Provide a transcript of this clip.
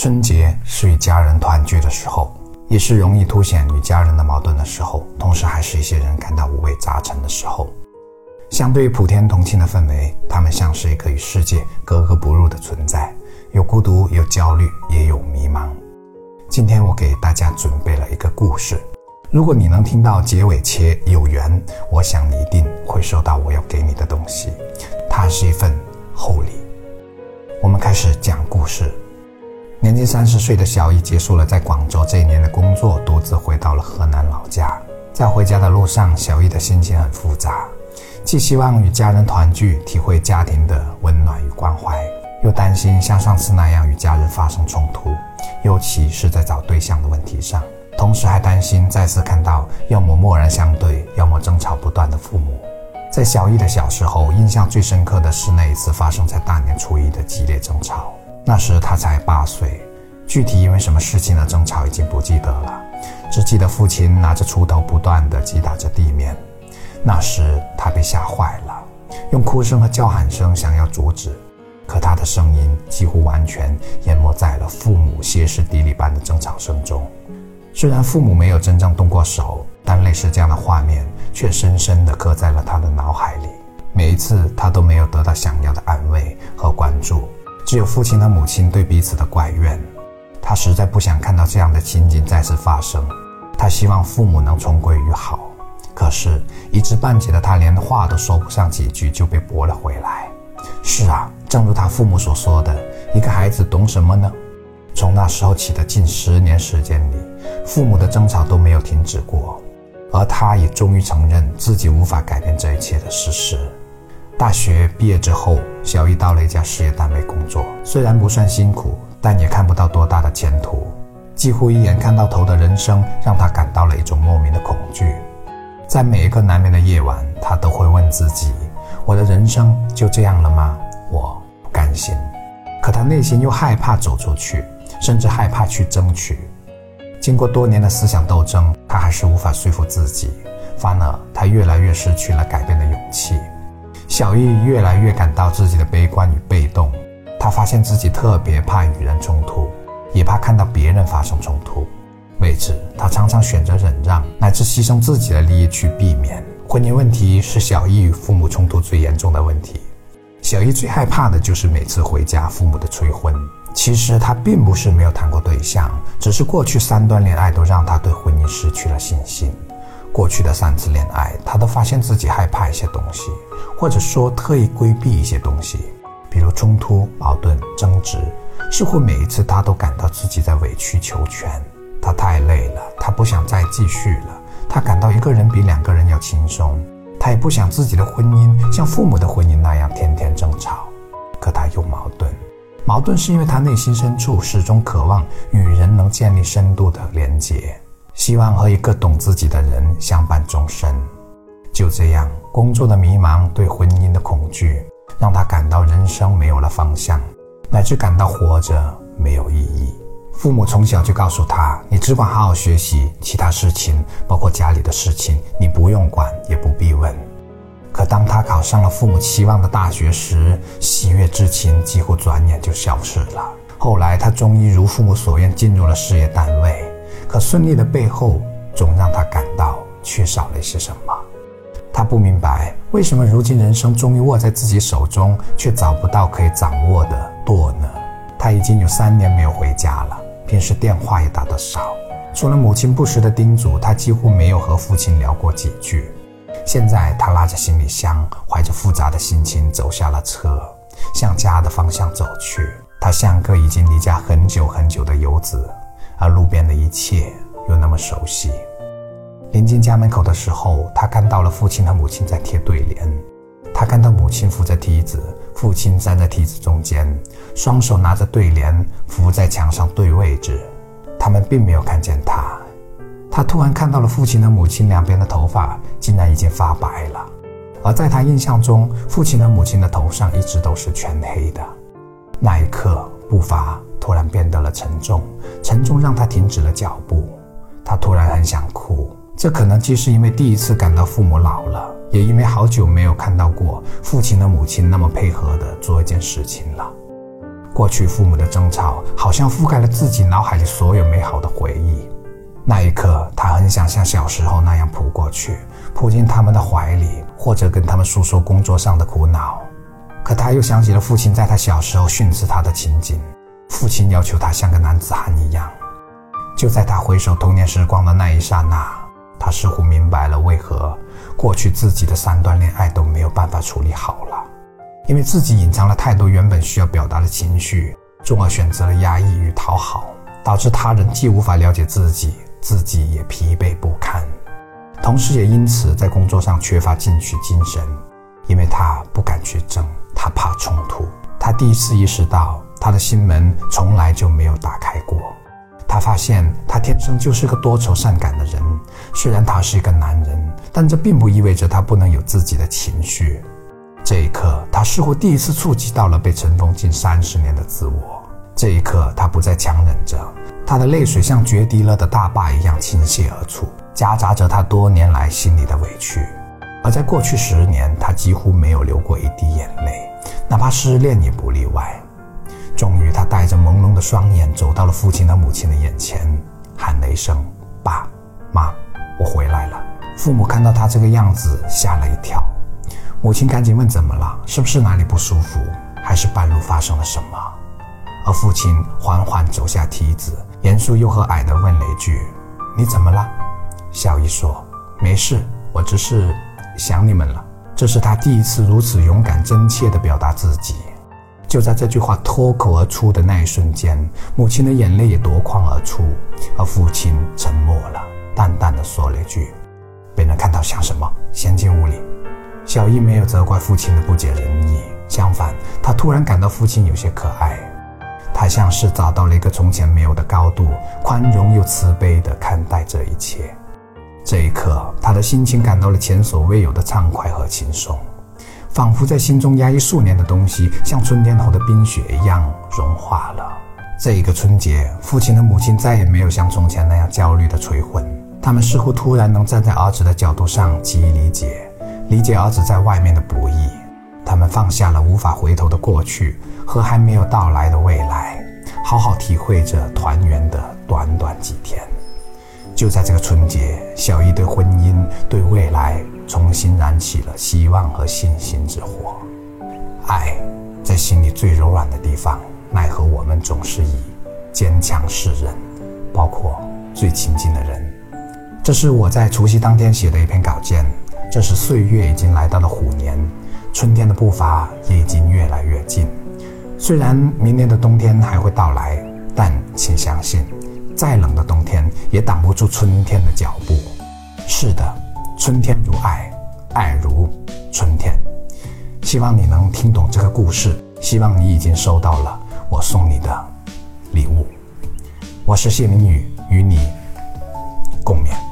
春节是与家人团聚的时候，也是容易凸显与家人的矛盾的时候，同时还是一些人感到五味杂陈的时候。相对于普天同庆的氛围，他们像是一个与世界格格不入的存在，有孤独，有焦虑，也有迷茫。今天我给大家准备了一个故事，如果你能听到结尾且有缘，我想你一定会收到我要给你的东西，它是一份厚礼。我们开始讲故事。年近三十岁的小易结束了在广州这一年的工作，独自回到了河南老家。在回家的路上，小易的心情很复杂，既希望与家人团聚，体会家庭的温暖与关怀，又担心像上次那样与家人发生冲突，尤其是在找对象的问题上。同时还担心再次看到要么漠然相对，要么争吵不断的父母。在小易的小时候，印象最深刻的是那一次发生在大年初一的激烈争吵。那时他才八岁，具体因为什么事情的争吵已经不记得了，只记得父亲拿着锄头不断地击打着地面。那时他被吓坏了，用哭声和叫喊声想要阻止，可他的声音几乎完全淹没在了父母歇斯底里般的争吵声中。虽然父母没有真正动过手，但类似这样的画面却深深地刻在了他的脑海里。每一次他都没有得到想要的安慰和关注，只有父亲和母亲对彼此的怪怨。他实在不想看到这样的情景再次发生。他希望父母能重归于好，可是，一知半解的他连话都说不上几句就被驳了回来。是啊，正如他父母所说的，一个孩子懂什么呢？从那时候起的近十年时间里，父母的争吵都没有停止过，而他也终于承认自己无法改变这一切的事实。大学毕业之后，小易到了一家事业单位工作，虽然不算辛苦，但也看不到多大的前途。几乎一眼看到头的人生，让他感到了一种莫名的恐惧。在每一个难眠的夜晚，他都会问自己：我的人生就这样了吗？我不甘心，可他内心又害怕走出去。甚至害怕去争取。经过多年的思想斗争，他还是无法说服自己。反而，他越来越失去了改变的勇气。小易越来越感到自己的悲观与被动。他发现自己特别怕与人冲突，也怕看到别人发生冲突。为此，他常常选择忍让，乃至牺牲自己的利益去避免。婚姻问题是小易与父母冲突最严重的问题。小易最害怕的就是每次回家，父母的催婚。其实他并不是没有谈过对象，只是过去三段恋爱都让他对婚姻失去了信心。过去的三次恋爱，他都发现自己害怕一些东西，或者说特意规避一些东西，比如冲突、矛盾、争执。似乎每一次他都感到自己在委曲求全。他太累了，他不想再继续了。他感到一个人比两个人要轻松。他也不想自己的婚姻像父母的婚姻那样天天争吵。可他又矛盾。矛盾是因为他内心深处始终渴望与人能建立深度的连结，希望和一个懂自己的人相伴终身。就这样，工作的迷茫，对婚姻的恐惧，让他感到人生没有了方向，乃至感到活着没有意义。父母从小就告诉他：“你只管好好学习，其他事情，包括家里的事情，你不用管，也不必问。”可当他考上了父母期望的大学时，喜悦之情几乎转眼就消失了。后来，他终于如父母所愿进入了事业单位，可顺利的背后总让他感到缺少了一些什么。他不明白为什么如今人生终于握在自己手中，却找不到可以掌握的舵呢？他已经有三年没有回家了，平时电话也打得少，除了母亲不时的叮嘱，他几乎没有和父亲聊过几句。现在他拉着行李箱，怀着复杂的心情走下了车，向家的方向走去。他像个已经离家很久很久的游子，而路边的一切又那么熟悉。临近家门口的时候，他看到了父亲和母亲在贴对联。他看到母亲扶着梯子，父亲站在梯子中间，双手拿着对联，扶在墙上对位置。他们并没有看见他。他突然看到了父亲和母亲两边的头发竟然已经发白了，而在他印象中，父亲和母亲的头上一直都是全黑的。那一刻，步伐突然变得了沉重，沉重让他停止了脚步。他突然很想哭，这可能既是因为第一次感到父母老了，也因为好久没有看到过父亲的母亲那么配合的做一件事情了。过去父母的争吵好像覆盖了自己脑海里所有美好的回忆。那一刻，他很想像小时候那样扑过去，扑进他们的怀里，或者跟他们诉说工作上的苦恼。可他又想起了父亲在他小时候训斥他的情景，父亲要求他像个男子汉一样。就在他回首童年时光的那一刹那，他似乎明白了为何过去自己的三段恋爱都没有办法处理好了，因为自己隐藏了太多原本需要表达的情绪，从而选择了压抑与讨好，导致他人既无法了解自己。自己也疲惫不堪，同时也因此在工作上缺乏进取精神，因为他不敢去争，他怕冲突。他第一次意识到，他的心门从来就没有打开过。他发现，他天生就是个多愁善感的人。虽然他是一个男人，但这并不意味着他不能有自己的情绪。这一刻，他似乎第一次触及到了被尘封近三十年的自我。这一刻，他不再强忍着。他的泪水像决堤了的大坝一样倾泻而出，夹杂着他多年来心里的委屈。而在过去十年，他几乎没有流过一滴眼泪，哪怕失恋也不例外。终于，他带着朦胧的双眼走到了父亲和母亲的眼前，喊了一声：“爸妈，我回来了。”父母看到他这个样子，吓了一跳。母亲赶紧问：“怎么了？是不是哪里不舒服？还是半路发生了什么？”而父亲缓缓走下梯子。严肃又和蔼地问了一句：“你怎么了？”小姨说：“没事，我只是想你们了。”这是他第一次如此勇敢、真切地表达自己。就在这句话脱口而出的那一瞬间，母亲的眼泪也夺眶而出，而父亲沉默了，淡淡的说了一句：“被人看到像什么？先进屋里。”小姨没有责怪父亲的不解人意，相反，她突然感到父亲有些可爱。他像是找到了一个从前没有的高度，宽容又慈悲地看待这一切。这一刻，他的心情感到了前所未有的畅快和轻松，仿佛在心中压抑数年的东西，像春天后的冰雪一样融化了。这一个春节，父亲的母亲再也没有像从前那样焦虑的催婚，他们似乎突然能站在儿子的角度上给予理解，理解儿子在外面的不易。他们放下了无法回头的过去和还没有到来的未来，好好体会着团圆的短短几天。就在这个春节，小易对婚姻、对未来重新燃起了希望和信心之火。爱在心里最柔软的地方，奈何我们总是以坚强示人，包括最亲近的人。这是我在除夕当天写的一篇稿件。这是岁月已经来到了虎年。春天的步伐也已经越来越近，虽然明年的冬天还会到来，但请相信，再冷的冬天也挡不住春天的脚步。是的，春天如爱，爱如春天。希望你能听懂这个故事，希望你已经收到了我送你的礼物。我是谢明宇，与你共勉。